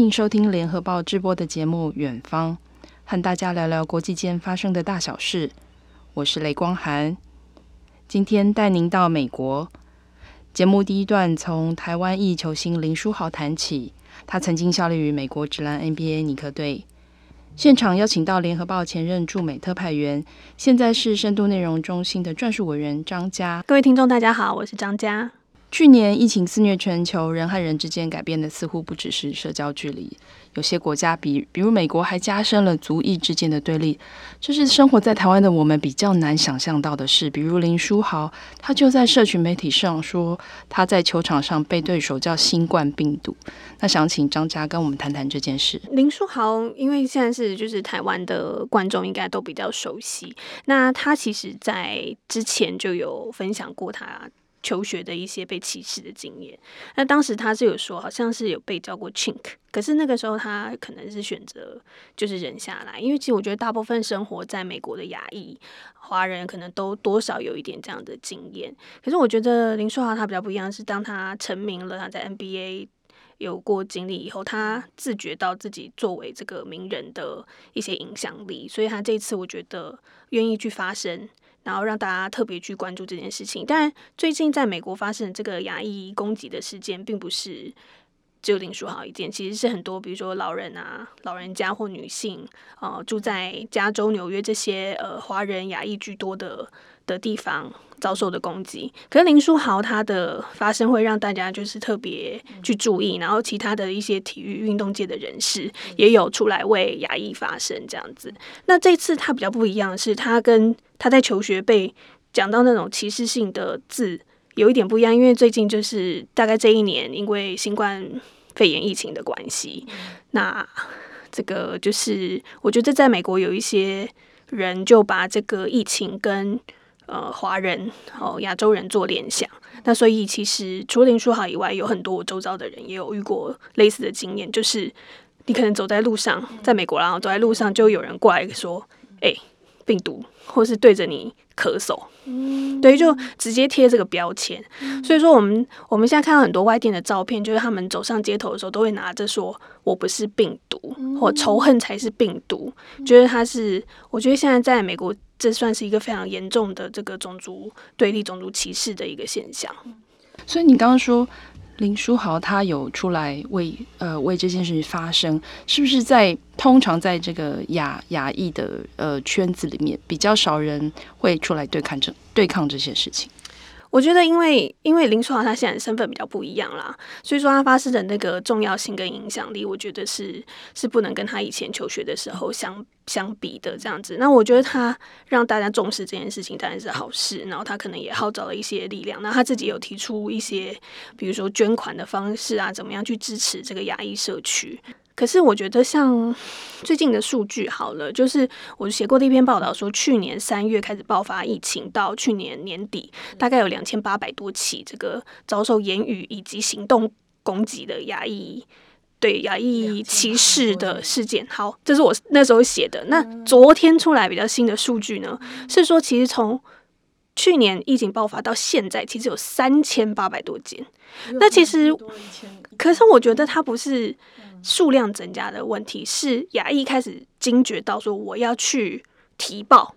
欢迎收听联合报直播的节目《远方》，和大家聊聊国际间发生的大小事。我是雷光涵，今天带您到美国。节目第一段从台湾裔球星林书豪谈起，他曾经效力于美国职篮 NBA 尼克队。现场邀请到联合报前任驻美特派员，现在是深度内容中心的撰述委员张佳。各位听众，大家好，我是张佳。去年疫情肆虐全球，人和人之间改变的似乎不只是社交距离，有些国家比比如美国还加深了族裔之间的对立，这是生活在台湾的我们比较难想象到的事。比如林书豪，他就在社群媒体上说他在球场上被对手叫新冠病毒。那想请张佳跟我们谈谈这件事。林书豪，因为现在是就是台湾的观众应该都比较熟悉，那他其实在之前就有分享过他。求学的一些被歧视的经验，那当时他是有说，好像是有被叫过 chink，可是那个时候他可能是选择就是忍下来，因为其实我觉得大部分生活在美国的亚裔华人可能都多少有一点这样的经验。可是我觉得林书豪他比较不一样，是当他成名了，他在 NBA 有过经历以后，他自觉到自己作为这个名人的一些影响力，所以他这一次我觉得愿意去发声。然后让大家特别去关注这件事情。但最近在美国发生的这个亚裔攻击的事件，并不是只有林书豪一件，其实是很多，比如说老人啊、老人家或女性，呃，住在加州、纽约这些呃华人亚裔居多的的地方遭受的攻击。可是林书豪他的发声会让大家就是特别去注意，然后其他的一些体育运动界的人士也有出来为亚裔发声这样子。那这次他比较不一样的是，他跟他在求学被讲到那种歧视性的字，有一点不一样，因为最近就是大概这一年，因为新冠肺炎疫情的关系，那这个就是我觉得在美国有一些人就把这个疫情跟呃华人哦亚洲人做联想，那所以其实除了林书豪以外，有很多我周遭的人也有遇过类似的经验，就是你可能走在路上，在美国然后走在路上就有人过来说，哎、欸。病毒，或是对着你咳嗽，嗯，对，就直接贴这个标签。嗯。所以说，我们我们现在看到很多外电的照片，就是他们走上街头的时候，都会拿着说“我不是病毒”或“仇恨才是病毒”，觉得他是。我觉得现在在美国，这算是一个非常严重的这个种族对立、种族歧视的一个现象。所以你刚刚说。林书豪他有出来为呃为这件事情发声，是不是在通常在这个亚亚裔的呃圈子里面比较少人会出来对抗这对抗这些事情？我觉得，因为因为林书豪他现在身份比较不一样啦，所以说他发声的那个重要性跟影响力，我觉得是是不能跟他以前求学的时候相相比的这样子。那我觉得他让大家重视这件事情当然是好事，然后他可能也号召了一些力量。那他自己有提出一些，比如说捐款的方式啊，怎么样去支持这个亚裔社区。可是我觉得，像 最近的数据好了，就是我写过的一篇报道说，去年三月开始爆发疫情，到去年年底，大概有两千八百多起这个遭受言语以及行动攻击的亚裔，对亚裔歧视的事件。好，这是我那时候写的。那昨天出来比较新的数据呢，是说其实从去年疫情爆发到现在，其实有三千八百多件。那其实，可是我觉得它不是。数量增加的问题是亚裔开始惊觉到说，我要去提报。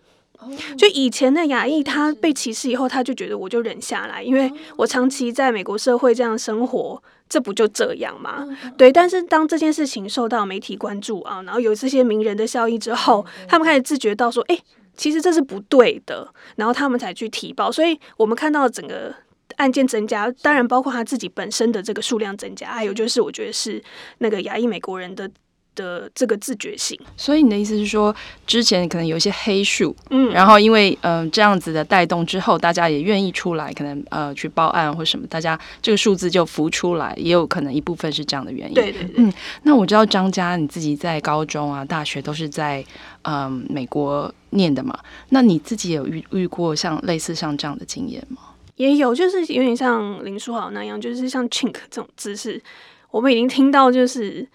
就以前的亚裔他被歧视以后，他就觉得我就忍下来，因为我长期在美国社会这样生活，这不就这样吗？对。但是当这件事情受到媒体关注啊，然后有这些名人的效益之后，他们开始自觉到说，哎，其实这是不对的，然后他们才去提报。所以我们看到整个。案件增加，当然包括他自己本身的这个数量增加，还有就是我觉得是那个亚裔美国人的的这个自觉性。所以你的意思是说，之前可能有一些黑数，嗯，然后因为嗯、呃、这样子的带动之后，大家也愿意出来，可能呃去报案或什么，大家这个数字就浮出来，也有可能一部分是这样的原因。对对对，嗯，那我知道张家你自己在高中啊、大学都是在嗯、呃、美国念的嘛，那你自己有遇遇过像类似像这样的经验吗？也有，就是有点像林书豪那样，就是像 chink 这种姿势，我们已经听到，就是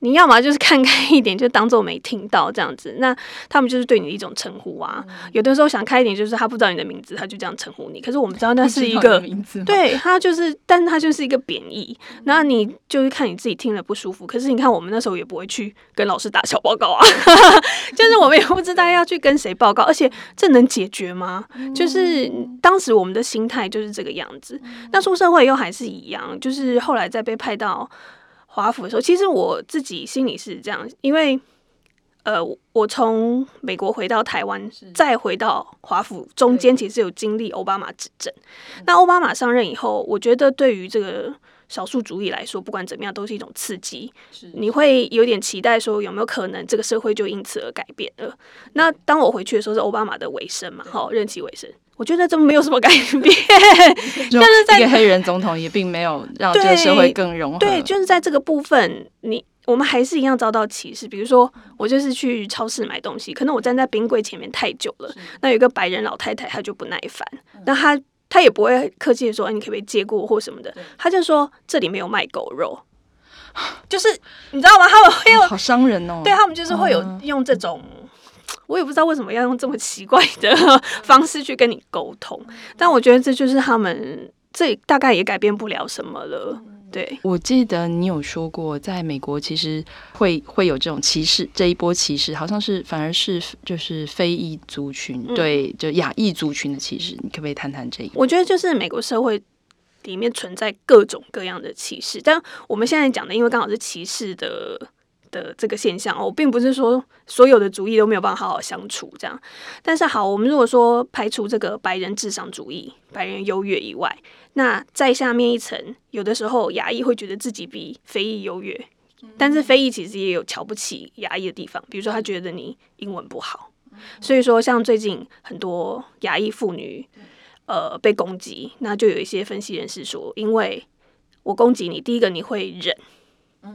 你要么就是看开一点，就当做没听到这样子。那他们就是对你的一种称呼啊。嗯、有的时候想开一点，就是他不知道你的名字，他就这样称呼你。可是我们知道那是一个名字，对他就是，但他就是一个贬义。那你就是看你自己听了不舒服。可是你看，我们那时候也不会去跟老师打小报告啊，就是我们也不知道要去跟谁报告，而且这能解决吗？就是当时我们的心态就是这个样子。那出社会又还是一样，就是后来再被派到。华府的时候，其实我自己心里是这样，因为呃，我从美国回到台湾，再回到华府，中间其实有经历奥巴马执政。那奥巴马上任以后，我觉得对于这个少数族裔来说，不管怎么样，都是一种刺激。你会有点期待说，有没有可能这个社会就因此而改变了？那当我回去的时候，是奥巴马的尾声嘛，好，任期尾声。我觉得这没有什么改变，但是在一个黑人总统也并没有让这个社会更融合。对，就是在这个部分，你我们还是一样遭到歧视。比如说，我就是去超市买东西，可能我站在冰柜前面太久了，那有一个白人老太太，她就不耐烦，那她她也不会客气的说，哎，你可不可以借过或什么的，她就说这里没有卖狗肉，就是你知道吗？他们会有好伤人哦，对他们就是会有用这种。我也不知道为什么要用这么奇怪的 方式去跟你沟通，但我觉得这就是他们，这大概也改变不了什么了。对，我记得你有说过，在美国其实会会有这种歧视，这一波歧视好像是反而是就是非裔族群对就亚裔族群的歧视，你可不可以谈谈这一？我觉得就是美国社会里面存在各种各样的歧视，但我们现在讲的，因为刚好是歧视的。的这个现象，我并不是说所有的族裔都没有办法好好相处这样，但是好，我们如果说排除这个白人至上主义、白人优越以外，那在下面一层，有的时候亚裔会觉得自己比非裔优越，但是非裔其实也有瞧不起亚裔的地方，比如说他觉得你英文不好，所以说像最近很多亚裔妇女呃被攻击，那就有一些分析人士说，因为我攻击你，第一个你会忍。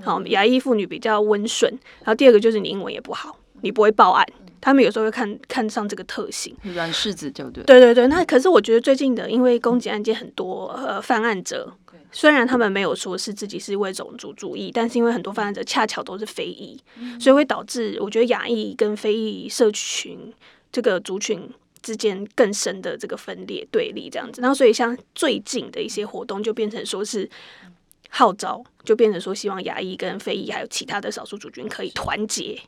好，亚裔妇女比较温顺，然后第二个就是你英文也不好，你不会报案，他们有时候会看看上这个特性，软柿子就对。对对对，那可是我觉得最近的，因为攻击案件很多，呃，犯案者虽然他们没有说是自己是为种族主义，但是因为很多犯案者恰巧都是非裔，所以会导致我觉得亚裔跟非裔社群这个族群之间更深的这个分裂对立这样子，然后所以像最近的一些活动就变成说是。号召就变成说，希望牙医跟非裔还有其他的少数族群可以团结，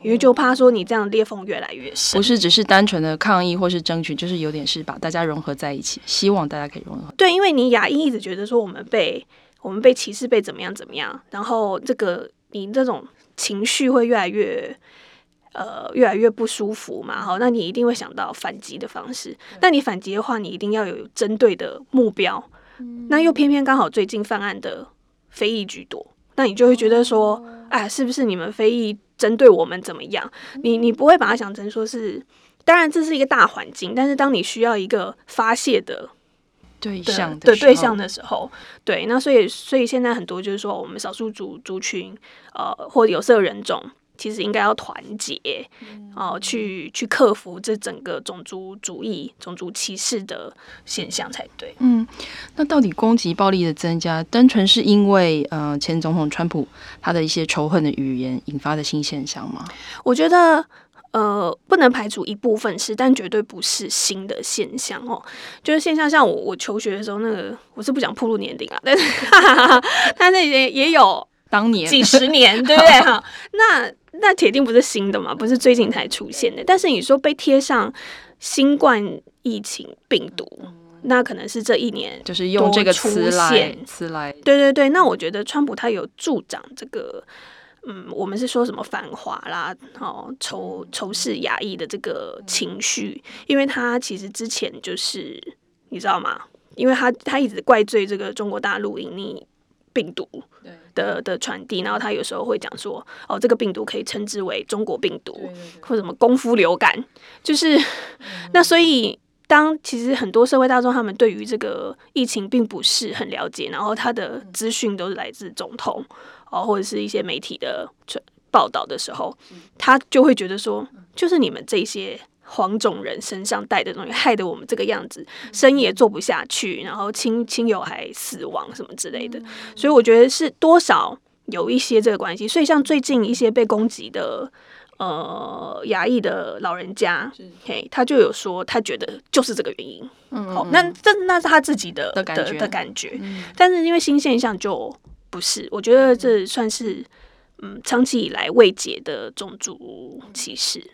因为就怕说你这样裂缝越来越深。不是只是单纯的抗议或是争取，就是有点是把大家融合在一起，希望大家可以融合。对，因为你亚裔一直觉得说我们被我们被歧视，被怎么样怎么样，然后这个你这种情绪会越来越呃越来越不舒服嘛，好，那你一定会想到反击的方式。那你反击的话，你一定要有针对的目标。那又偏偏刚好最近犯案的非裔居多，那你就会觉得说，哎，是不是你们非裔针对我们怎么样？你你不会把它想成说是，当然这是一个大环境，但是当你需要一个发泄的对象的对象的时候，对，那所以所以现在很多就是说，我们少数族族群，呃，或有色人种。其实应该要团结，哦、呃，去去克服这整个种族主义、种族歧视的现象才对。嗯，那到底攻击暴力的增加，单纯是因为呃前总统川普他的一些仇恨的语言引发的新现象吗？我觉得呃不能排除一部分是，但绝对不是新的现象哦。就是现象，像我我求学的时候，那个我是不想暴露年龄啊，但是哈哈哈，但是也也有当年几十年，对不对？哈，那。那铁定不是新的嘛，不是最近才出现的。但是你说被贴上新冠疫情病毒，那可能是这一年就是用这个词来词来。对对对，那我觉得川普他有助长这个，嗯，我们是说什么反华啦，哦，仇仇视亚裔的这个情绪，因为他其实之前就是你知道吗？因为他他一直怪罪这个中国大陆隐匿病毒。的的传递，然后他有时候会讲说，哦，这个病毒可以称之为中国病毒，或什么功夫流感，就是、嗯、那所以当其实很多社会大众他们对于这个疫情并不是很了解，然后他的资讯都是来自总统哦，或者是一些媒体的报道的时候，他就会觉得说，就是你们这些。黄种人身上带的东西，害得我们这个样子，生意也做不下去，然后亲亲友还死亡什么之类的，所以我觉得是多少有一些这个关系。所以像最近一些被攻击的呃牙裔的老人家，嘿，他就有说他觉得就是这个原因。嗯，嗯，好，那这那是他自己的的感觉，的的感觉。嗯，但是因为新现象就不是，我觉得这算是嗯长期以来未解的种族歧视。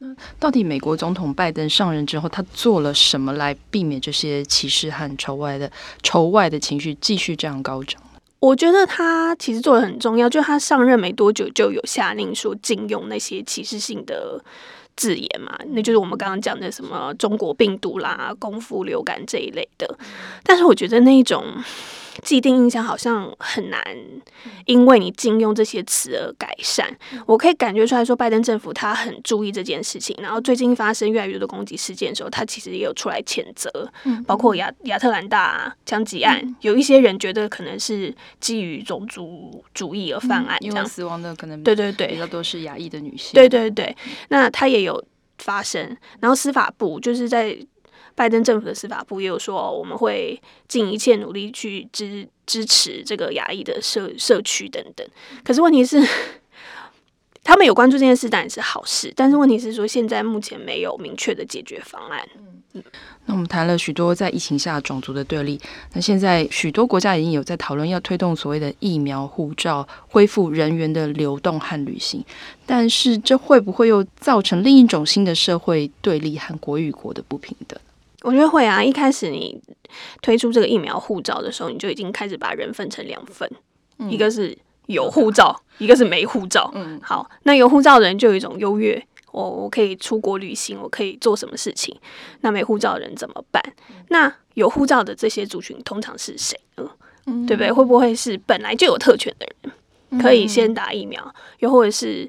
那到底美国总统拜登上任之后，他做了什么来避免这些歧视和仇外的仇外的情绪继续这样高涨？我觉得他其实做的很重要，就他上任没多久就有下令说禁用那些歧视性的字眼嘛，那就是我们刚刚讲的什么中国病毒啦、功夫流感这一类的。但是我觉得那一种。既定印象好像很难，因为你禁用这些词而改善。我可以感觉出来说，拜登政府他很注意这件事情。然后最近发生越来越多的攻击事件的时候，他其实也有出来谴责，包括亚亚特兰大枪击案，有一些人觉得可能是基于种族主义而犯案，因为死亡的可能对对对比较多是亚裔的女性。对对对，那他也有发生。然后司法部就是在。拜登政府的司法部也有说，我们会尽一切努力去支支持这个亚裔的社社区等等。可是问题是，他们有关注这件事当然是好事，但是问题是说，现在目前没有明确的解决方案。嗯，那我们谈了许多在疫情下种族的对立，那现在许多国家已经有在讨论要推动所谓的疫苗护照，恢复人员的流动和旅行。但是这会不会又造成另一种新的社会对立和国与国的不平等？我觉得会啊！一开始你推出这个疫苗护照的时候，你就已经开始把人分成两份，嗯、一个是有护照，嗯、一个是没护照。嗯，好，那有护照的人就有一种优越，我我可以出国旅行，我可以做什么事情。那没护照的人怎么办？嗯、那有护照的这些族群通常是谁呢？嗯，对不对？会不会是本来就有特权的人，可以先打疫苗？嗯、又或者是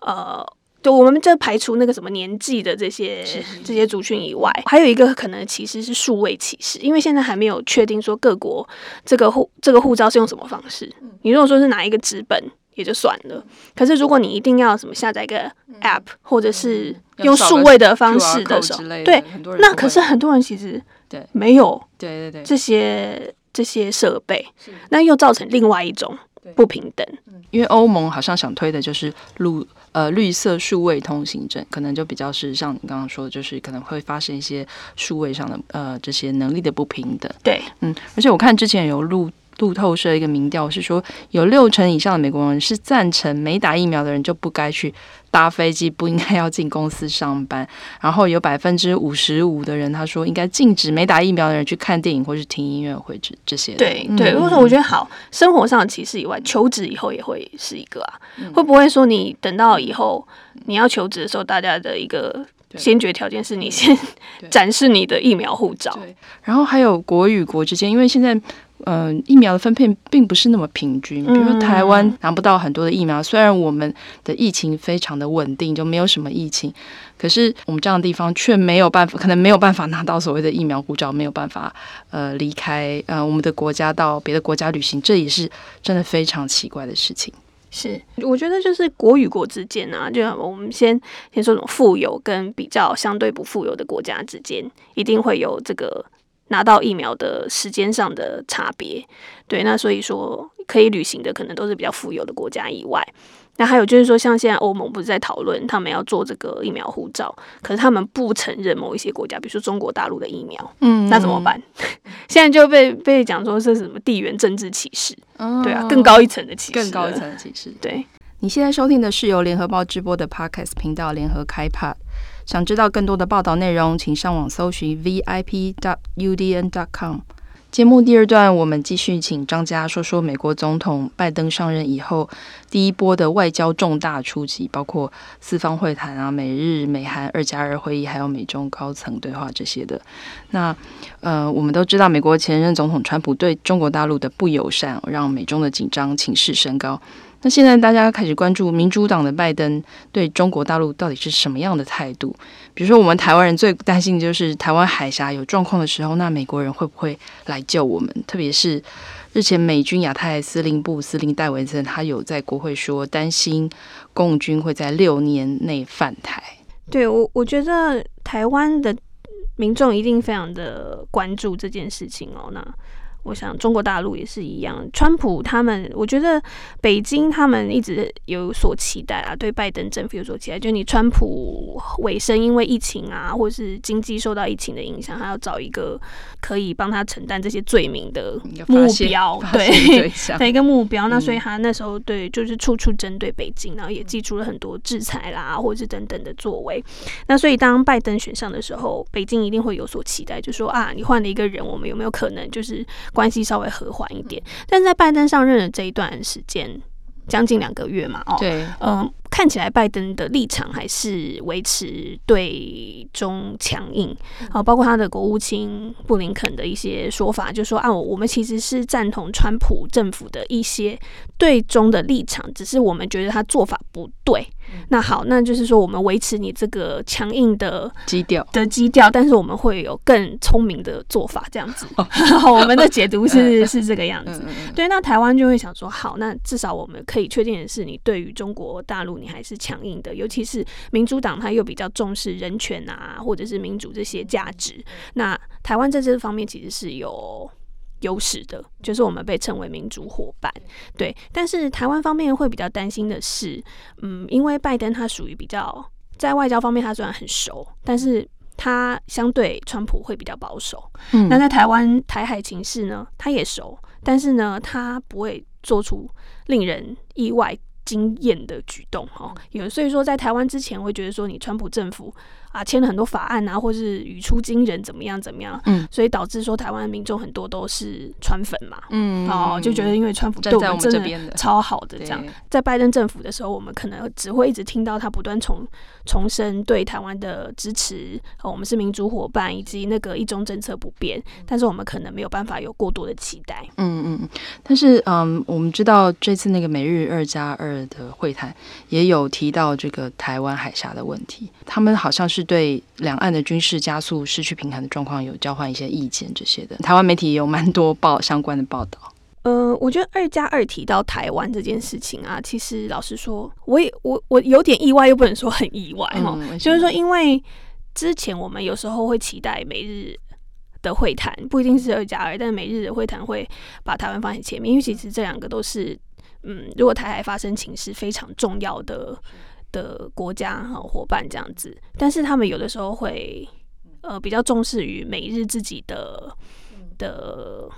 呃？就我们这排除那个什么年纪的这些这些族群以外，还有一个可能其实是数位歧视，因为现在还没有确定说各国这个护这个护照是用什么方式。你如果说是拿一个纸本也就算了，可是如果你一定要什么下载一个 App 或者是用数位的方式的时候，对，那可是很多人其实对没有对对对这些这些设备，那又造成另外一种不平等。因为欧盟好像想推的就是绿。呃，绿色数位通行证可能就比较是像你刚刚说的，就是可能会发生一些数位上的呃这些能力的不平等。对，嗯，而且我看之前有路路透社一个民调是说，有六成以上的美国人是赞成没打疫苗的人就不该去搭飞机，不应该要进公司上班。然后有百分之五十五的人他说应该禁止没打疫苗的人去看电影或是听音乐会这这些。对对，如果说我觉得好，生活上的歧视以外，求职以后也会是一个啊。嗯、会不会说你等到以后你要求职的时候，大家的一个先决条件是你先展示你的疫苗护照？对，然后还有国与国之间，因为现在。嗯、呃，疫苗的分配并不是那么平均。比如说台湾拿不到很多的疫苗，虽然我们的疫情非常的稳定，就没有什么疫情，可是我们这样的地方却没有办法，可能没有办法拿到所谓的疫苗护照，没有办法呃离开呃我们的国家到别的国家旅行，这也是真的非常奇怪的事情。是，我觉得就是国与国之间啊，就我们先先说这种富有跟比较相对不富有的国家之间，一定会有这个。拿到疫苗的时间上的差别，对，那所以说可以旅行的可能都是比较富有的国家以外，那还有就是说，像现在欧盟不是在讨论他们要做这个疫苗护照，可是他们不承认某一些国家，比如说中国大陆的疫苗，嗯，那怎么办？现在就被被讲说是什么地缘政治歧视，哦、对啊，更高一层的歧视，更高一层的歧视。对，你现在收听的是由联合报直播的 Podcast 频道联合开 Pod。想知道更多的报道内容，请上网搜寻 vip.udn.com。节目第二段，我们继续请张家说说美国总统拜登上任以后第一波的外交重大出击，包括四方会谈啊、美日美韩二加二会议，还有美中高层对话这些的。那呃，我们都知道，美国前任总统川普对中国大陆的不友善，让美中的紧张情势升高。那现在大家开始关注民主党的拜登对中国大陆到底是什么样的态度？比如说，我们台湾人最担心的就是台湾海峡有状况的时候，那美国人会不会来救我们？特别是日前美军亚太司令部司令戴维森，他有在国会说担心共军会在六年内犯台。对，我，我觉得台湾的民众一定非常的关注这件事情哦。那我想中国大陆也是一样，川普他们，我觉得北京他们一直有所期待啊，对拜登政府有所期待，就你川普尾声因为疫情啊，或是经济受到疫情的影响，他要找一个可以帮他承担这些罪名的目标，对的一个目标。那所以他那时候对就是处处针对北京，然后也祭出了很多制裁啦，或者是等等的作为。那所以当拜登选上的时候，北京一定会有所期待，就说啊，你换了一个人，我们有没有可能就是。关系稍微和缓一点，但是在拜登上任的这一段时间，将近两个月嘛，哦，对，嗯、呃，看起来拜登的立场还是维持对中强硬，啊，包括他的国务卿布林肯的一些说法，就说啊，我们其实是赞同川普政府的一些对中的立场，只是我们觉得他做法不对。那好，那就是说我们维持你这个强硬的基调的基调，但是我们会有更聪明的做法，这样子。我们的解读是 是这个样子。对，那台湾就会想说，好，那至少我们可以确定的是，你对于中国大陆你还是强硬的，尤其是民主党，他又比较重视人权啊，或者是民主这些价值。那台湾在这方面其实是有。优势的，就是我们被称为民主伙伴，对。但是台湾方面会比较担心的是，嗯，因为拜登他属于比较在外交方面他虽然很熟，但是他相对川普会比较保守。嗯，那在台湾台海情势呢，他也熟，但是呢，他不会做出令人意外惊艳的举动哦。有所以说，在台湾之前，会觉得说你川普政府。啊，签了很多法案啊，或是语出惊人，怎么样怎么样？嗯，所以导致说台湾民众很多都是川粉嘛，嗯，哦，就觉得因为川普对我们真的超好的这样，在拜登政府的时候，我们可能只会一直听到他不断重重申对台湾的支持，哦，我们是民主伙伴，以及那个一中政策不变，但是我们可能没有办法有过多的期待。嗯嗯，但是嗯，我们知道这次那个美日二加二的会谈也有提到这个台湾海峡的问题，他们好像是。对两岸的军事加速失去平衡的状况有交换一些意见，这些的台湾媒体也有蛮多报相关的报道。呃，我觉得二加二提到台湾这件事情啊，其实老实说，我也我我有点意外，又不能说很意外哈。嗯、就是说，因为之前我们有时候会期待美日的会谈，不一定是二加二，但是美日的会谈会把台湾放在前面，因为其实这两个都是嗯，如果台海发生情势非常重要的。的国家和伙伴这样子，但是他们有的时候会呃比较重视于美日自己的的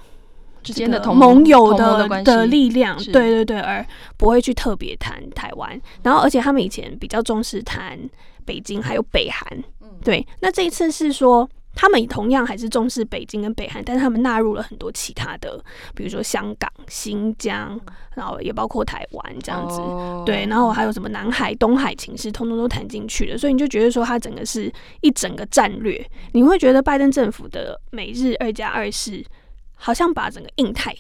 之间的同盟友的的，的力量，对对对，而不会去特别谈台湾。然后，而且他们以前比较重视谈北京还有北韩，对。那这一次是说。他们同样还是重视北京跟北韩，但是他们纳入了很多其他的，比如说香港、新疆，然后也包括台湾这样子。Oh. 对，然后还有什么南海、东海情势，通通都谈进去了。所以你就觉得说，它整个是一整个战略。你会觉得拜登政府的美日二加二是好像把整个印太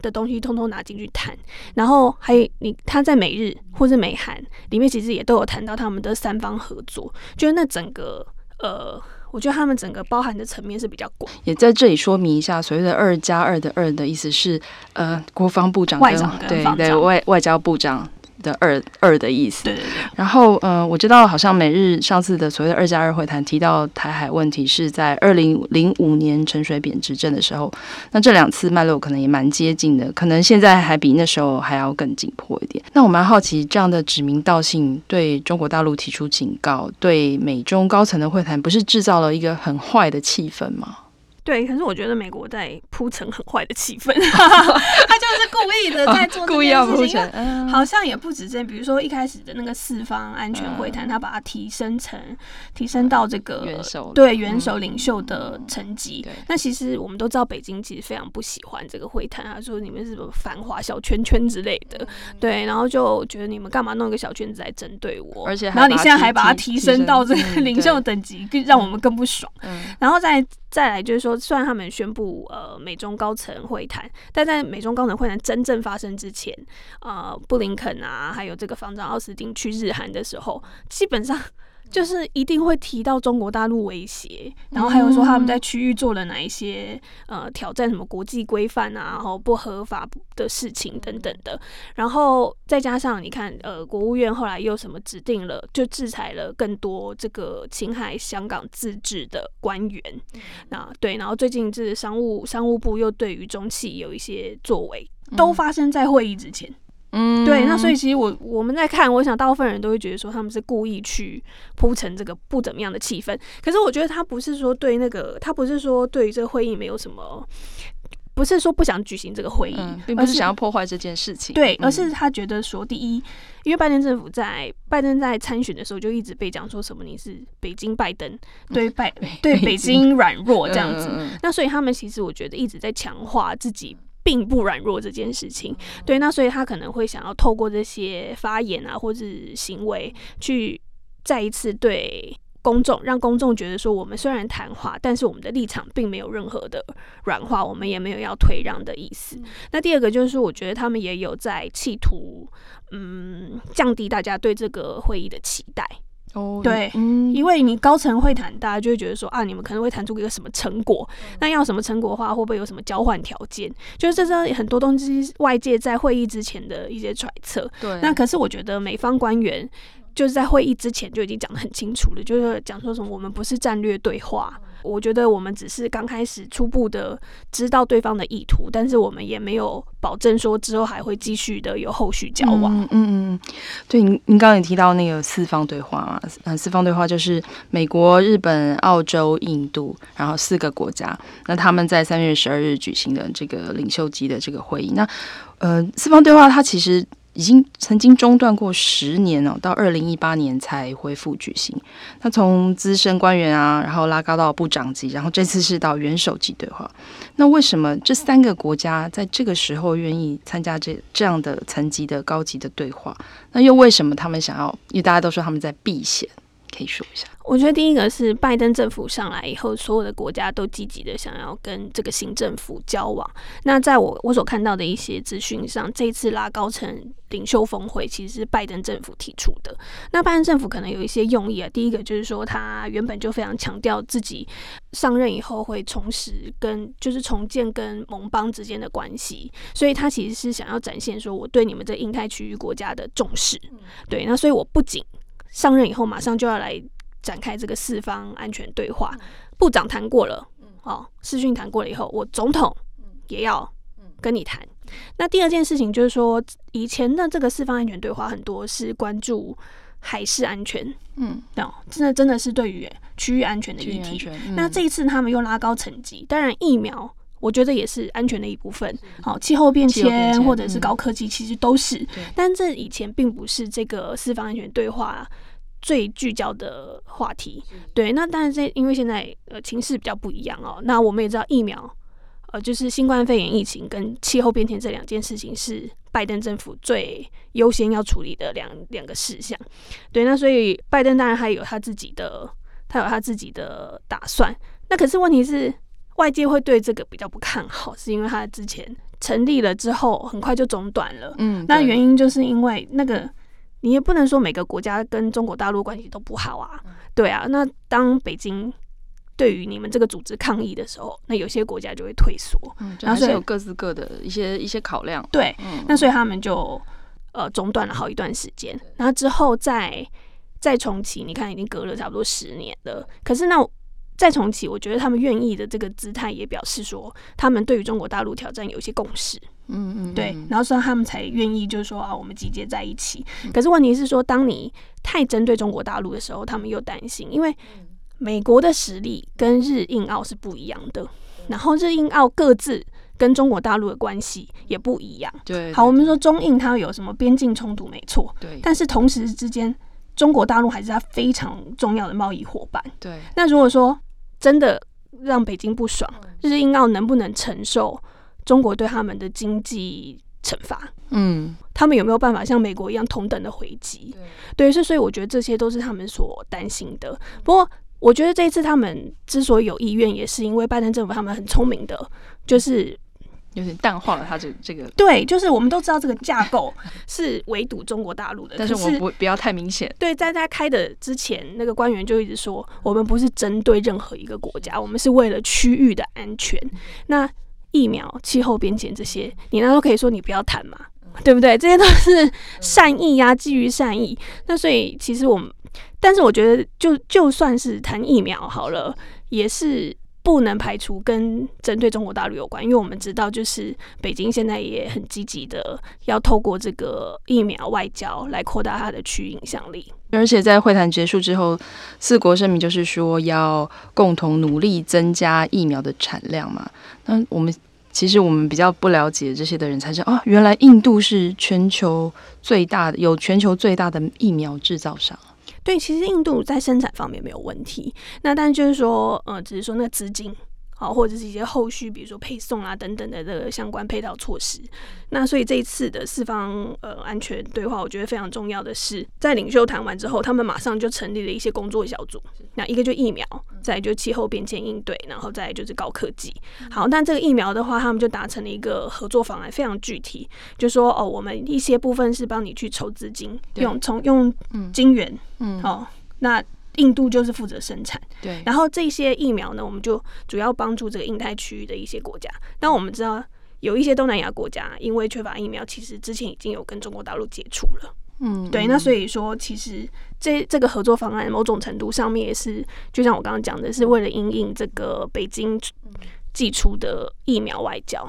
的东西通通拿进去谈，然后还有你他在美日或是美韩里面，其实也都有谈到他们的三方合作，就是那整个呃。我觉得他们整个包含的层面是比较广，也在这里说明一下，所谓的“二加二”的“二”的意思是，呃，国防部长跟对对外外交部长。的二二的意思，对对对。然后，嗯、呃，我知道好像美日上次的所谓的二加二会谈提到台海问题是在二零零五年陈水扁执政的时候，那这两次脉络可能也蛮接近的，可能现在还比那时候还要更紧迫一点。那我蛮好奇，这样的指名道姓对中国大陆提出警告，对美中高层的会谈，不是制造了一个很坏的气氛吗？对，可是我觉得美国在铺成很坏的气氛，他就是故意的在做这件事情。哦、好像也不止这样，比如说一开始的那个四方安全会谈，嗯、他把它提升成提升到这个元首对元首领袖的层级。嗯、那其实我们都知道，北京其实非常不喜欢这个会谈，他说你们是什么繁华小圈圈之类的，对，然后就觉得你们干嘛弄一个小圈子来针对我，而且然后你现在还把它提升到这个领袖等级，更让我们更不爽。嗯、然后再再来就是说。虽然他们宣布呃美中高层会谈，但在美中高层会谈真正发生之前，呃布林肯啊，还有这个防长奥斯汀去日韩的时候，基本上就是一定会提到中国大陆威胁，然后还有说他们在区域做了哪一些呃挑战什么国际规范啊，然后不合法的事情等等的，然后再加上你看呃国务院后来又什么指定了就制裁了更多这个侵害香港自治的官员，那对，然后最近这商务商务部又对于中企有一些作为，都发生在会议之前。嗯，对，那所以其实我我们在看，我想大部分人都会觉得说他们是故意去铺成这个不怎么样的气氛。可是我觉得他不是说对那个，他不是说对于这个会议没有什么，不是说不想举行这个会议，嗯、并不是想要破坏这件事情。对，而是他觉得说，第一，因为拜登政府在拜登在参选的时候就一直被讲说什么你是北京拜登，对拜对北京软弱这样子。那所以他们其实我觉得一直在强化自己。并不软弱这件事情，对，那所以他可能会想要透过这些发言啊，或者是行为，去再一次对公众，让公众觉得说，我们虽然谈话，但是我们的立场并没有任何的软化，我们也没有要退让的意思。那第二个就是说，我觉得他们也有在企图，嗯，降低大家对这个会议的期待。哦，对，嗯，因为你高层会谈，大家就会觉得说啊，你们可能会谈出一个什么成果，那要什么成果的话，会不会有什么交换条件？就是这是很多东西外界在会议之前的一些揣测。对，那可是我觉得美方官员就是在会议之前就已经讲得很清楚了，就是讲说什么我们不是战略对话。我觉得我们只是刚开始初步的知道对方的意图，但是我们也没有保证说之后还会继续的有后续交往。嗯嗯，对，您您刚刚也提到那个四方对话嘛，嗯，四方对话就是美国、日本、澳洲、印度，然后四个国家，那他们在三月十二日举行的这个领袖级的这个会议，那呃，四方对话它其实。已经曾经中断过十年哦，到二零一八年才恢复举行。那从资深官员啊，然后拉高到部长级，然后这次是到元首级对话。那为什么这三个国家在这个时候愿意参加这这样的层级的高级的对话？那又为什么他们想要？因为大家都说他们在避险。可以说一下，我觉得第一个是拜登政府上来以后，所有的国家都积极的想要跟这个新政府交往。那在我我所看到的一些资讯上，这次拉高层领袖峰会，其实是拜登政府提出的。那拜登政府可能有一些用意啊，第一个就是说，他原本就非常强调自己上任以后会重拾跟就是重建跟盟邦之间的关系，所以他其实是想要展现说我对你们这印太区域国家的重视。对，那所以我不仅上任以后，马上就要来展开这个四方安全对话。部长谈过了，哦，视讯谈过了以后，我总统也要跟你谈。那第二件事情就是说，以前的这个四方安全对话很多是关注海事安全，嗯，哦，真的真的是对于区域安全的议题。那这一次他们又拉高层级，当然疫苗我觉得也是安全的一部分。好，气候变迁或者是高科技，其实都是。但这以前并不是这个四方安全对话最聚焦的话题，对，那但是这因为现在呃情势比较不一样哦，那我们也知道疫苗，呃，就是新冠肺炎疫情跟气候变迁这两件事情是拜登政府最优先要处理的两两个事项，对，那所以拜登当然还有他自己的，他有他自己的打算，那可是问题是外界会对这个比较不看好，是因为他之前成立了之后很快就中断了，嗯，那原因就是因为那个。你也不能说每个国家跟中国大陆关系都不好啊，对啊。那当北京对于你们这个组织抗议的时候，那有些国家就会退缩，嗯，然后是有各自各的一些一些考量。对，那所以他们就呃中断了好一段时间，然后之后再再重启，你看已经隔了差不多十年了。可是那再重启，我觉得他们愿意的这个姿态也表示说，他们对于中国大陆挑战有一些共识。嗯嗯，对，然后所以他们才愿意，就是说啊，我们集结在一起。可是问题是说，当你太针对中国大陆的时候，他们又担心，因为美国的实力跟日印澳是不一样的，然后日印澳各自跟中国大陆的关系也不一样。对，好，我们说中印它有什么边境冲突没错，对，但是同时之间，中国大陆还是它非常重要的贸易伙伴。对，那如果说真的让北京不爽，日印澳能不能承受？中国对他们的经济惩罚，嗯，他们有没有办法像美国一样同等的回击？对，是所以我觉得这些都是他们所担心的。不过，我觉得这一次他们之所以有意愿，也是因为拜登政府他们很聪明的，就是有点淡化了他这这个。对，就是我们都知道这个架构 是围堵中国大陆的，但是我们不不要太明显。对，在他开的之前，那个官员就一直说，我们不是针对任何一个国家，我们是为了区域的安全。那疫苗、气候变迁这些，你那都可以说你不要谈嘛，对不对？这些都是善意呀、啊，基于善意。那所以其实我们，但是我觉得就就算是谈疫苗好了，也是。不能排除跟针对中国大陆有关，因为我们知道，就是北京现在也很积极的要透过这个疫苗外交来扩大它的区域影响力。而且在会谈结束之后，四国声明就是说要共同努力增加疫苗的产量嘛。那我们其实我们比较不了解这些的人才知道，哦，原来印度是全球最大的，有全球最大的疫苗制造商。对，其实印度在生产方面没有问题，那但就是说，呃，只是说那个资金。好，或者是一些后续，比如说配送啊等等的这个相关配套措施。那所以这一次的四方呃安全对话，我觉得非常重要的是，在领袖谈完之后，他们马上就成立了一些工作小组。那一个就疫苗，再就气候变迁应对，然后再就是高科技。好，那这个疫苗的话，他们就达成了一个合作方案，非常具体，就说哦，我们一些部分是帮你去筹资金，用从用金元，嗯，哦，那。印度就是负责生产，对。然后这些疫苗呢，我们就主要帮助这个印太区域的一些国家。那我们知道有一些东南亚国家因为缺乏疫苗，其实之前已经有跟中国大陆接触了。嗯，对。那所以说，其实这这个合作方案某种程度上面也是，就像我刚刚讲的，是为了因应这个北京寄出的疫苗外交。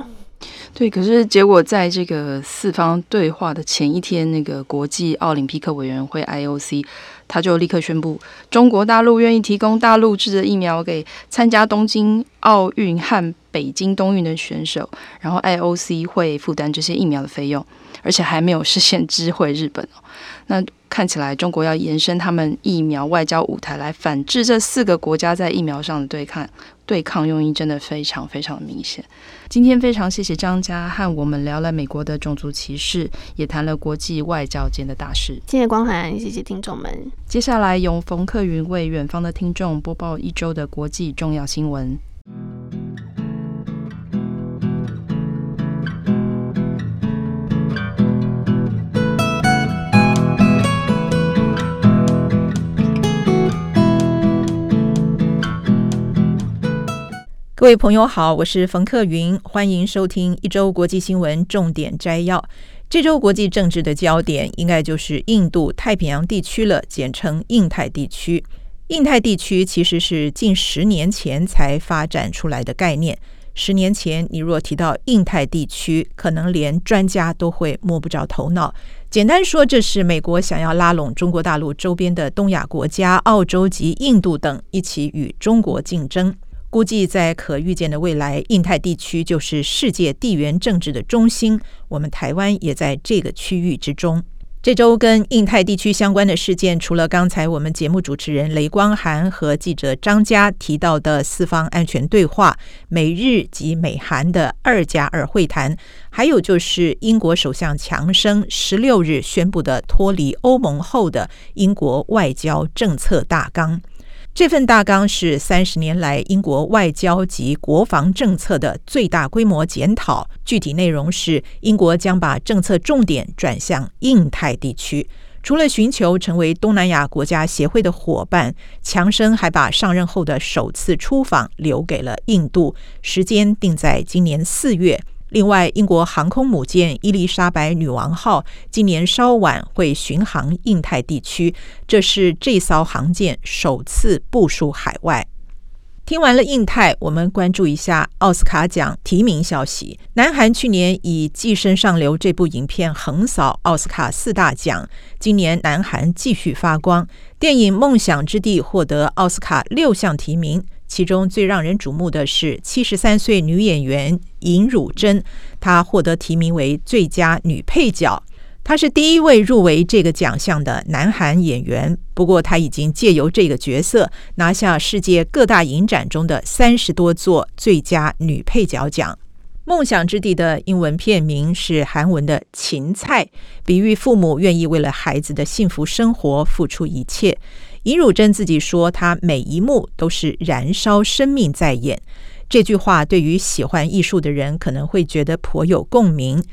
对，可是结果在这个四方对话的前一天，那个国际奥林匹克委员会 IOC，他就立刻宣布，中国大陆愿意提供大陆制的疫苗给参加东京奥运和北京冬运的选手，然后 IOC 会负担这些疫苗的费用，而且还没有事先知会日本。那看起来中国要延伸他们疫苗外交舞台来反制这四个国家在疫苗上的对抗，对抗用意真的非常非常的明显。今天非常谢谢张家和我们聊了美国的种族歧视，也谈了国际外交间的大事。谢谢光涵，谢谢听众们。接下来由冯克云为远方的听众播报一周的国际重要新闻。各位朋友好，我是冯克云，欢迎收听一周国际新闻重点摘要。这周国际政治的焦点应该就是印度太平洋地区了，简称印太地区。印太地区其实是近十年前才发展出来的概念。十年前，你若提到印太地区，可能连专家都会摸不着头脑。简单说，这是美国想要拉拢中国大陆周边的东亚国家、澳洲及印度等，一起与中国竞争。估计在可预见的未来，印太地区就是世界地缘政治的中心。我们台湾也在这个区域之中。这周跟印太地区相关的事件，除了刚才我们节目主持人雷光涵和记者张佳提到的四方安全对话、美日及美韩的二加二会谈，还有就是英国首相强生十六日宣布的脱离欧盟后的英国外交政策大纲。这份大纲是三十年来英国外交及国防政策的最大规模检讨。具体内容是，英国将把政策重点转向印太地区。除了寻求成为东南亚国家协会的伙伴，强生还把上任后的首次出访留给了印度，时间定在今年四月。另外，英国航空母舰伊丽莎白女王号今年稍晚会巡航印太地区，这是这艘航舰首次部署海外。听完了印太，我们关注一下奥斯卡奖提名消息。南韩去年以《寄生上流》这部影片横扫奥斯卡四大奖，今年南韩继续发光，电影《梦想之地》获得奥斯卡六项提名。其中最让人瞩目的是七十三岁女演员尹汝贞，她获得提名为最佳女配角。她是第一位入围这个奖项的南韩演员。不过，她已经借由这个角色拿下世界各大影展中的三十多座最佳女配角奖。《梦想之地》的英文片名是韩文的“芹菜”，比喻父母愿意为了孩子的幸福生活付出一切。尹汝贞自己说，她每一幕都是燃烧生命在演。这句话对于喜欢艺术的人可能会觉得颇有共鸣。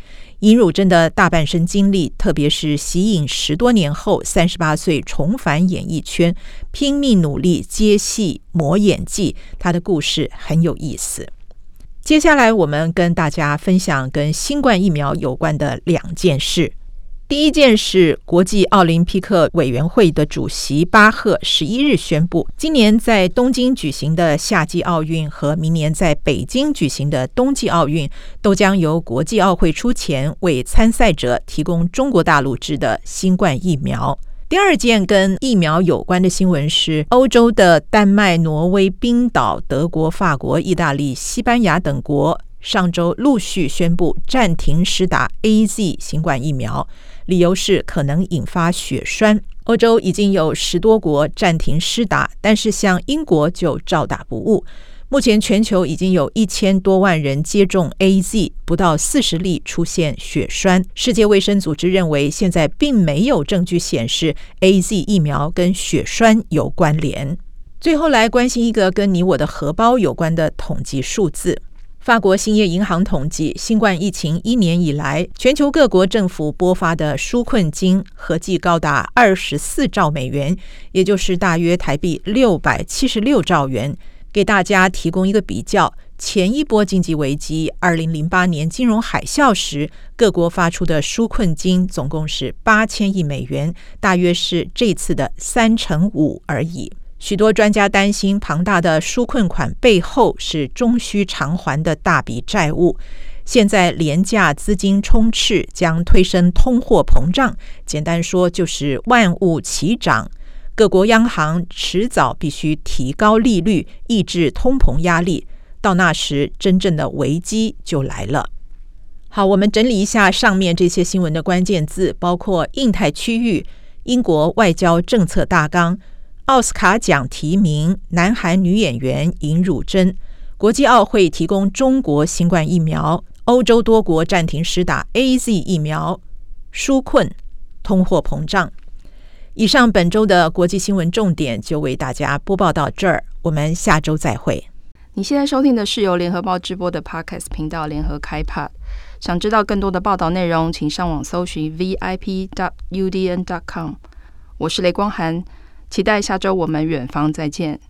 尹汝贞的大半生经历，特别是息影十多年后，三十八岁重返演艺圈，拼命努力接戏、磨演技，她的故事很有意思。接下来，我们跟大家分享跟新冠疫苗有关的两件事。第一件事，国际奥林匹克委员会的主席巴赫十一日宣布，今年在东京举行的夏季奥运和明年在北京举行的冬季奥运，都将由国际奥会出钱为参赛者提供中国大陆制的新冠疫苗。第二件跟疫苗有关的新闻是，欧洲的丹麦、挪威、冰岛、德国、法国、意大利、西班牙等国上周陆续宣布暂停施打 AZ 新冠疫苗。理由是可能引发血栓。欧洲已经有十多国暂停施打，但是像英国就照打不误。目前全球已经有一千多万人接种 AZ，不到四十例出现血栓。世界卫生组织认为，现在并没有证据显示 AZ 疫苗跟血栓有关联。最后来关心一个跟你我的荷包有关的统计数字。法国兴业银行统计，新冠疫情一年以来，全球各国政府拨发的纾困金合计高达二十四兆美元，也就是大约台币六百七十六兆元。给大家提供一个比较，前一波经济危机，二零零八年金融海啸时，各国发出的纾困金总共是八千亿美元，大约是这次的三成五而已。许多专家担心，庞大的纾困款背后是终须偿还的大笔债务。现在廉价资金充斥，将推升通货膨胀。简单说，就是万物齐涨。各国央行迟早必须提高利率，抑制通膨压力。到那时，真正的危机就来了。好，我们整理一下上面这些新闻的关键字，包括印太区域、英国外交政策大纲。奥斯卡奖提名南韩女演员尹汝贞，国际奥会提供中国新冠疫苗，欧洲多国暂停施打 AZ 疫苗，纾困，通货膨胀。以上本周的国际新闻重点就为大家播报到这儿，我们下周再会。你现在收听的是由联合报直播的 Podcast 频道联合开播想知道更多的报道内容，请上网搜寻 VIP.UDN.com。我是雷光涵。期待下周我们远方再见。